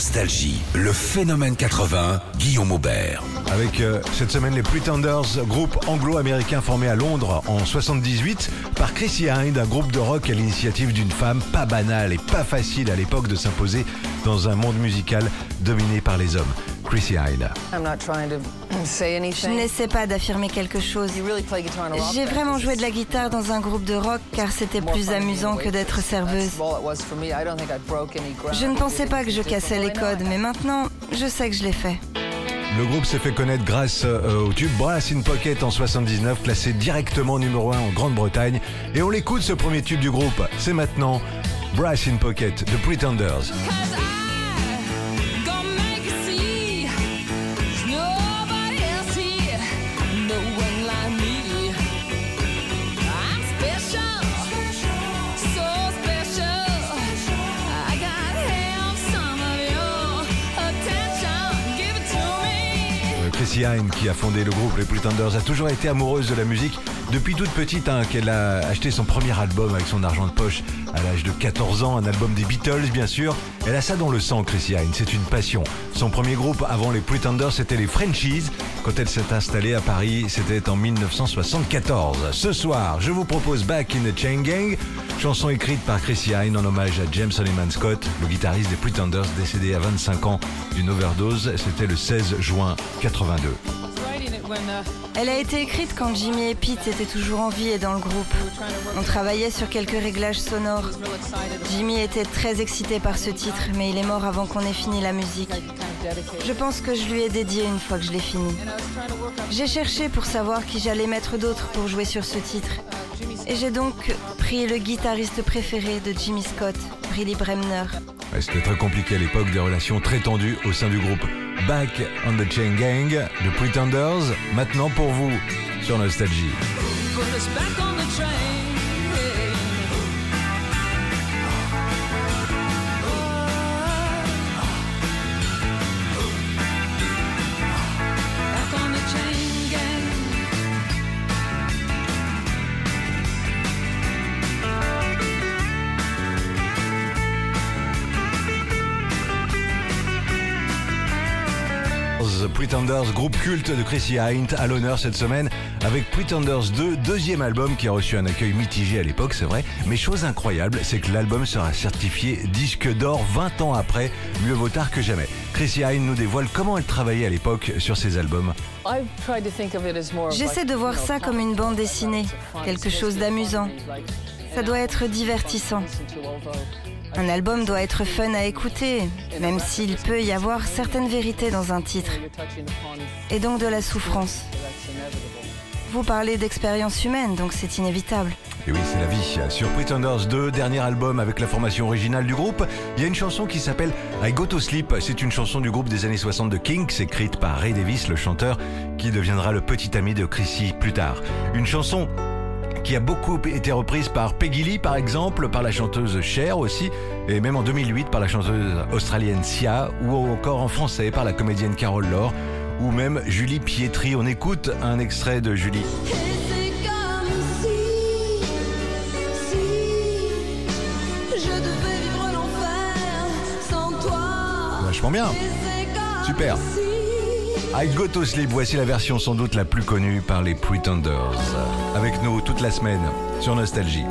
Nostalgie, le phénomène 80, Guillaume Aubert. Avec euh, cette semaine les Pretenders, groupe anglo-américain formé à Londres en 78 par Chrissy Hind, un groupe de rock à l'initiative d'une femme pas banale et pas facile à l'époque de s'imposer dans un monde musical dominé par les hommes. Chrissy Hind. Je n'essaie pas d'affirmer quelque chose. J'ai vraiment joué de la guitare dans un groupe de rock car c'était plus amusant que d'être serveuse. Je ne pensais pas que je cassais les codes, mais maintenant, je sais que je l'ai fait. Le groupe s'est fait connaître grâce euh, au tube Brass in Pocket en 79, classé directement numéro 1 en Grande-Bretagne. Et on l'écoute ce premier tube du groupe. C'est maintenant Brass in Pocket de Pretenders. Chrissy Hine, qui a fondé le groupe Les Pretenders, a toujours été amoureuse de la musique depuis toute petite, hein, qu'elle a acheté son premier album avec son argent de poche à l'âge de 14 ans, un album des Beatles bien sûr. Elle a ça dans le sang, Chrissy Hine, c'est une passion. Son premier groupe avant les Pretenders, c'était les Frenchies. Quand elle s'est installée à Paris, c'était en 1974. Ce soir, je vous propose Back in the Chain Gang, chanson écrite par Chrissy Hine en hommage à James Soliman Scott, le guitariste des Pretenders décédé à 25 ans d'une overdose. C'était le 16 juin 82. Elle a été écrite quand Jimmy et Pete étaient toujours en vie et dans le groupe. On travaillait sur quelques réglages sonores. Jimmy était très excité par ce titre, mais il est mort avant qu'on ait fini la musique. Je pense que je lui ai dédié une fois que je l'ai fini. J'ai cherché pour savoir qui j'allais mettre d'autres pour jouer sur ce titre. Et j'ai donc pris le guitariste préféré de Jimmy Scott, Billy Bremner. C'était très compliqué à l'époque, des relations très tendues au sein du groupe. Back on the Chain Gang, The Pretenders, maintenant pour vous sur Nostalgie. The Pretenders, groupe culte de Chrissy Hynde, à l'honneur cette semaine avec Pretenders 2, deuxième album qui a reçu un accueil mitigé à l'époque, c'est vrai. Mais chose incroyable, c'est que l'album sera certifié disque d'or 20 ans après, mieux vaut tard que jamais. Chrissy Hynde nous dévoile comment elle travaillait à l'époque sur ses albums. J'essaie de voir ça comme une bande dessinée, quelque chose d'amusant. Ça doit être divertissant. Un album doit être fun à écouter, même s'il peut y avoir certaines vérités dans un titre, et donc de la souffrance. Vous parlez d'expérience humaine, donc c'est inévitable. Et oui, c'est la vie. Sur Pretenders 2, dernier album avec la formation originale du groupe, il y a une chanson qui s'appelle I Go to Sleep. C'est une chanson du groupe des années 60 de Kinks, écrite par Ray Davis, le chanteur, qui deviendra le petit ami de Chrissy plus tard. Une chanson qui a beaucoup été reprise par Peggy Lee par exemple, par la chanteuse Cher aussi, et même en 2008 par la chanteuse australienne Sia, ou encore en français par la comédienne Carole Laure, ou même Julie Pietri. On écoute un extrait de Julie. Vachement bien. Super. I Go to Sleep, voici la version sans doute la plus connue par les Pretenders. Avec nous toute la semaine sur Nostalgie.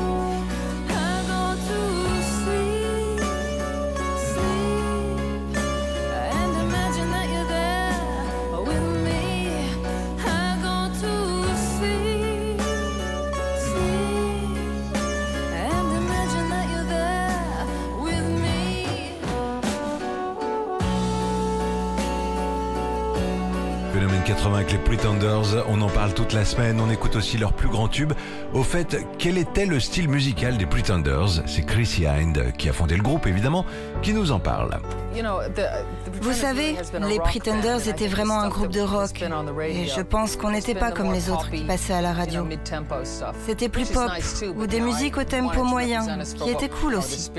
Phénomène 80 avec les Pretenders, on en parle toute la semaine, on écoute aussi leur plus grand tube. Au fait, quel était le style musical des Pretenders? C'est Chrissy Hind, qui a fondé le groupe évidemment, qui nous en parle. Vous savez, les Pretenders étaient vraiment un groupe de rock. Et je pense qu'on n'était pas comme les autres qui passaient à la radio. C'était plus pop ou des musiques au tempo moyen, qui étaient cool aussi.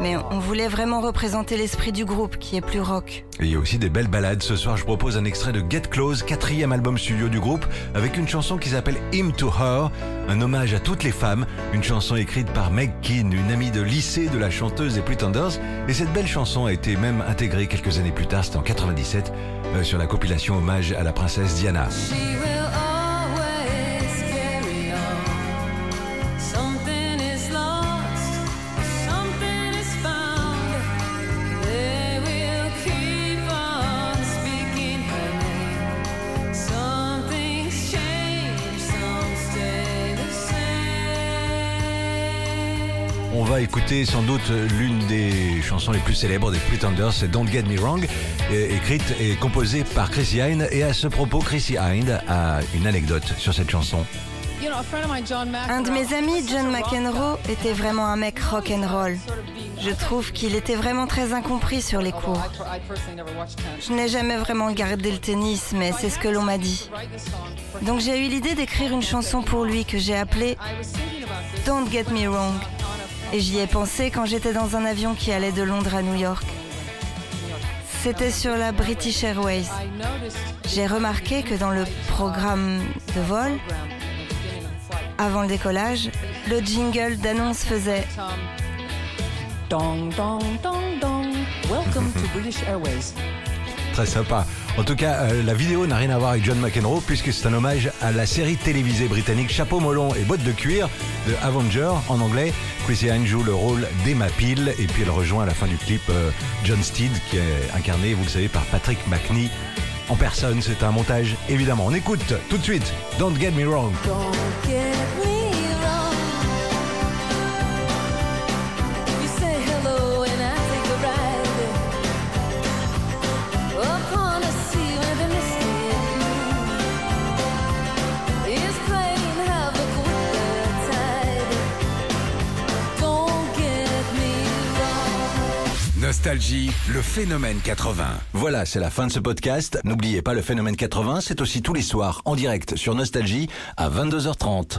Mais on voulait vraiment représenter l'esprit du groupe qui est plus rock. Et il y a aussi des belles balades. Ce soir, je propose un extrait de Get Close, quatrième album studio du groupe, avec une chanson qui s'appelle Him to Her, un hommage à toutes les femmes, une chanson écrite par Meg Keane, une amie de lycée de la chanteuse des Pretenders, et cette belle chanson a été même intégrée quelques années plus tard, c'était en 97, euh, sur la compilation hommage à la princesse Diana. On va écouter sans doute l'une des chansons les plus célèbres des Pretenders, c'est Don't Get Me Wrong, é- écrite et composée par Chrissy Hind. Et à ce propos, Chrissy Hind a une anecdote sur cette chanson. Un de mes amis, John McEnroe, était vraiment un mec rock and roll. Je trouve qu'il était vraiment très incompris sur les cours. Je n'ai jamais vraiment regardé le tennis, mais c'est ce que l'on m'a dit. Donc j'ai eu l'idée d'écrire une chanson pour lui que j'ai appelée Don't Get Me Wrong. Et j'y ai pensé quand j'étais dans un avion qui allait de Londres à New York. C'était sur la British Airways. J'ai remarqué que dans le programme de vol, avant le décollage, le jingle d'annonce faisait. Sympa. En tout cas, euh, la vidéo n'a rien à voir avec John McEnroe puisque c'est un hommage à la série télévisée britannique Chapeau melon et bottes de cuir de Avenger en anglais. Chrissy Hine joue le rôle d'Emma Peel et puis elle rejoint à la fin du clip euh, John Steed qui est incarné, vous le savez, par Patrick McNee en personne. C'est un montage évidemment. On écoute tout de suite Don't Get Me Wrong. Nostalgie, le phénomène 80. Voilà, c'est la fin de ce podcast. N'oubliez pas le phénomène 80, c'est aussi tous les soirs en direct sur Nostalgie à 22h30.